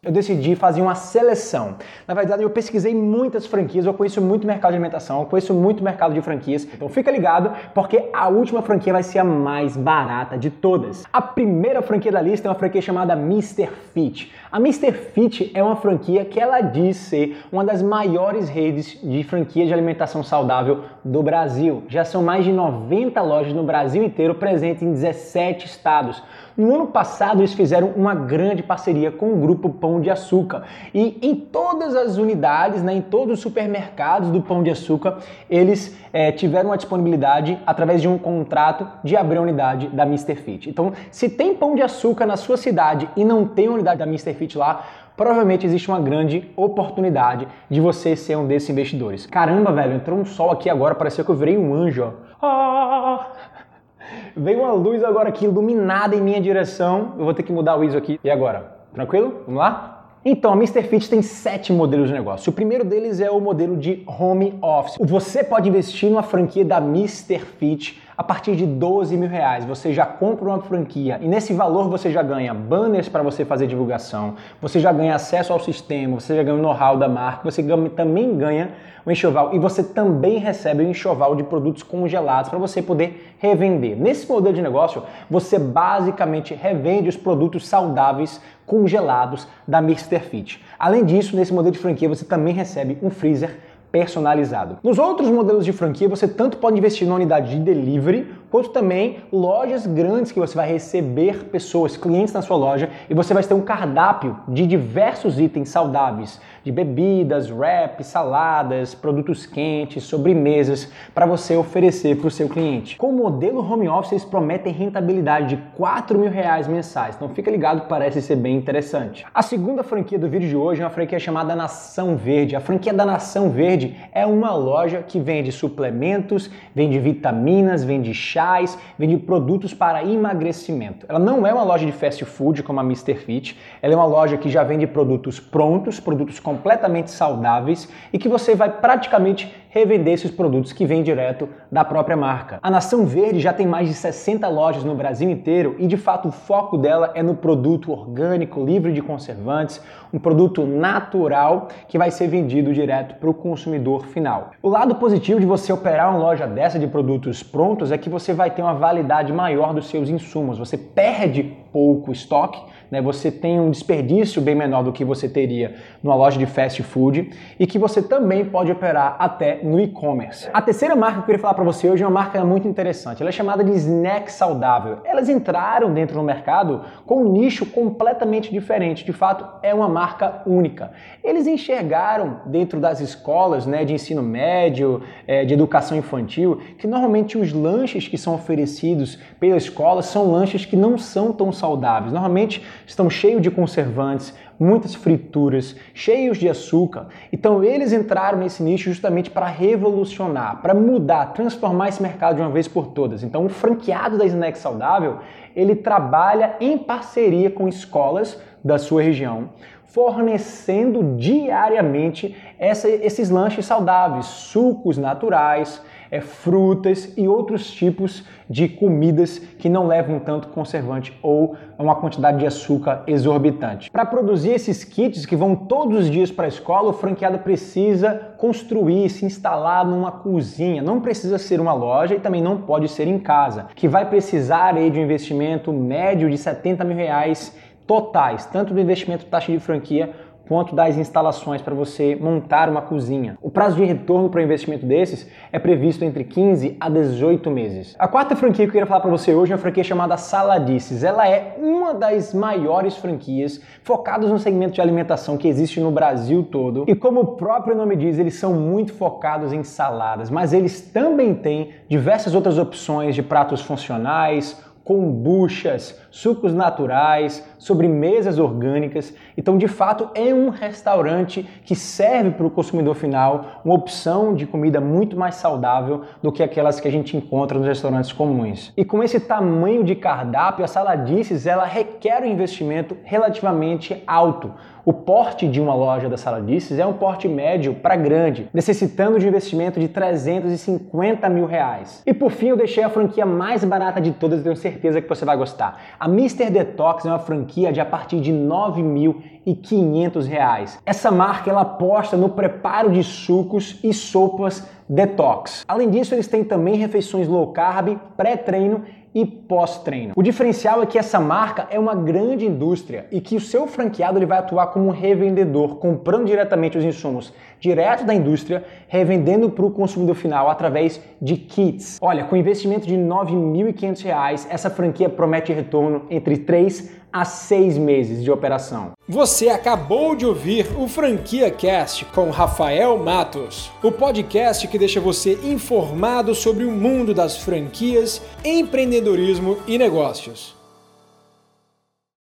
eu decidi fazer uma seleção. Na verdade, eu pesquisei muitas franquias, eu conheço muito mercado de alimentação, eu conheço muito mercado de franquias. Então fica ligado, porque a última franquia vai ser a mais barata de todas. A primeira franquia da lista é uma franquia chamada Mr. Fit. A Mr. Fit é uma franquia que ela diz ser uma das maiores redes de franquia de alimentação saudável do Brasil. Já são mais de 90 lojas no Brasil inteiro, presentes em 17 estados. No ano passado, eles fizeram uma grande parceria com o grupo Pão de Açúcar. E em todas as unidades, né, em todos os supermercados do Pão de Açúcar, eles é, tiveram a disponibilidade, através de um contrato, de abrir a unidade da Mr. Fit. Então, se tem Pão de Açúcar na sua cidade e não tem unidade da Mr. Fit lá, provavelmente existe uma grande oportunidade de você ser um desses investidores. Caramba, velho, entrou um sol aqui agora, pareceu que eu virei um anjo. Ah! Veio uma luz agora aqui iluminada em minha direção. Eu vou ter que mudar o ISO aqui. E agora? Tranquilo? Vamos lá? Então, a Mr. Fit tem sete modelos de negócio. O primeiro deles é o modelo de home office. Você pode investir numa franquia da Mr. Fit a partir de 12 mil reais. Você já compra uma franquia e nesse valor você já ganha banners para você fazer divulgação, você já ganha acesso ao sistema, você já ganha o know-how da marca, você também ganha o enxoval e você também recebe o enxoval de produtos congelados para você poder revender. Nesse modelo de negócio, você basicamente revende os produtos saudáveis congelados da Mr. Fit. Além disso, nesse modelo de franquia você também recebe um freezer personalizado. Nos outros modelos de franquia, você tanto pode investir na unidade de delivery, quanto também lojas grandes que você vai receber pessoas, clientes na sua loja, e você vai ter um cardápio de diversos itens saudáveis, de bebidas, wraps, saladas, produtos quentes, sobremesas, para você oferecer para o seu cliente. Com o modelo home office, eles prometem rentabilidade de 4 mil reais mensais, então fica ligado parece ser bem interessante. A segunda franquia do vídeo de hoje é uma franquia chamada Nação Verde. A franquia da Nação Verde é uma loja que vende suplementos, vende vitaminas, vende chás, vende produtos para emagrecimento. Ela não é uma loja de fast food como a Mr. Fit, ela é uma loja que já vende produtos prontos, produtos completamente saudáveis e que você vai praticamente revender esses produtos que vêm direto da própria marca. A Nação Verde já tem mais de 60 lojas no Brasil inteiro e de fato o foco dela é no produto orgânico, livre de conservantes, um produto natural que vai ser vendido direto para o consumidor final. O lado positivo de você operar uma loja dessa de produtos prontos é que você vai ter uma validade maior dos seus insumos. Você perde pouco estoque, né? você tem um desperdício bem menor do que você teria numa loja de fast food e que você também pode operar até no e-commerce. A terceira marca que eu queria falar para você hoje é uma marca muito interessante. Ela é chamada de snack saudável. Elas entraram dentro do mercado com um nicho completamente diferente. De fato, é uma marca única. Eles enxergaram dentro das escolas né, de ensino médio, é, de educação infantil, que normalmente os lanches que são oferecidos pela escola são lanches que não são tão saudáveis. Normalmente estão cheios de conservantes, muitas frituras, cheios de açúcar. Então eles entraram nesse nicho justamente para revolucionar, para mudar, transformar esse mercado de uma vez por todas. Então o franqueado da Snack Saudável, ele trabalha em parceria com escolas da sua região, fornecendo diariamente essa, esses lanches saudáveis, sucos naturais, é, frutas e outros tipos de comidas que não levam tanto conservante ou uma quantidade de açúcar exorbitante. Para produzir esses kits que vão todos os dias para a escola, o franqueado precisa construir, se instalar numa cozinha. Não precisa ser uma loja e também não pode ser em casa, que vai precisar aí, de um investimento médio de 70 mil reais totais, tanto do investimento taxa de franquia quanto das instalações para você montar uma cozinha. O prazo de retorno para um investimento desses é previsto entre 15 a 18 meses. A quarta franquia que eu queria falar para você hoje é uma franquia chamada Saladices. Ela é uma das maiores franquias focadas no segmento de alimentação que existe no Brasil todo. E como o próprio nome diz, eles são muito focados em saladas, mas eles também têm diversas outras opções de pratos funcionais, kombuchas, sucos naturais, sobremesas orgânicas. Então, de fato, é um restaurante que serve para o consumidor final uma opção de comida muito mais saudável do que aquelas que a gente encontra nos restaurantes comuns. E com esse tamanho de cardápio, a Saladices ela requer um investimento relativamente alto. O porte de uma loja da Saladices é um porte médio para grande, necessitando de investimento de 350 mil reais. E por fim, eu deixei a franquia mais barata de todas e tenho certeza que você vai gostar. A Mr. Detox é uma franquia de a partir de 9.500 reais. Essa marca ela aposta no preparo de sucos e sopas detox. Além disso, eles têm também refeições low carb, pré-treino e pós-treino. O diferencial é que essa marca é uma grande indústria e que o seu franqueado ele vai atuar como um revendedor, comprando diretamente os insumos direto da indústria, revendendo para o consumidor final através de kits. Olha, com investimento de R$ 9.500, essa franquia promete retorno entre 3 a 6 meses de operação. Você acabou de ouvir o Franquia Cast com Rafael Matos, o podcast que deixa você informado sobre o mundo das franquias, empreendedorismo e negócios.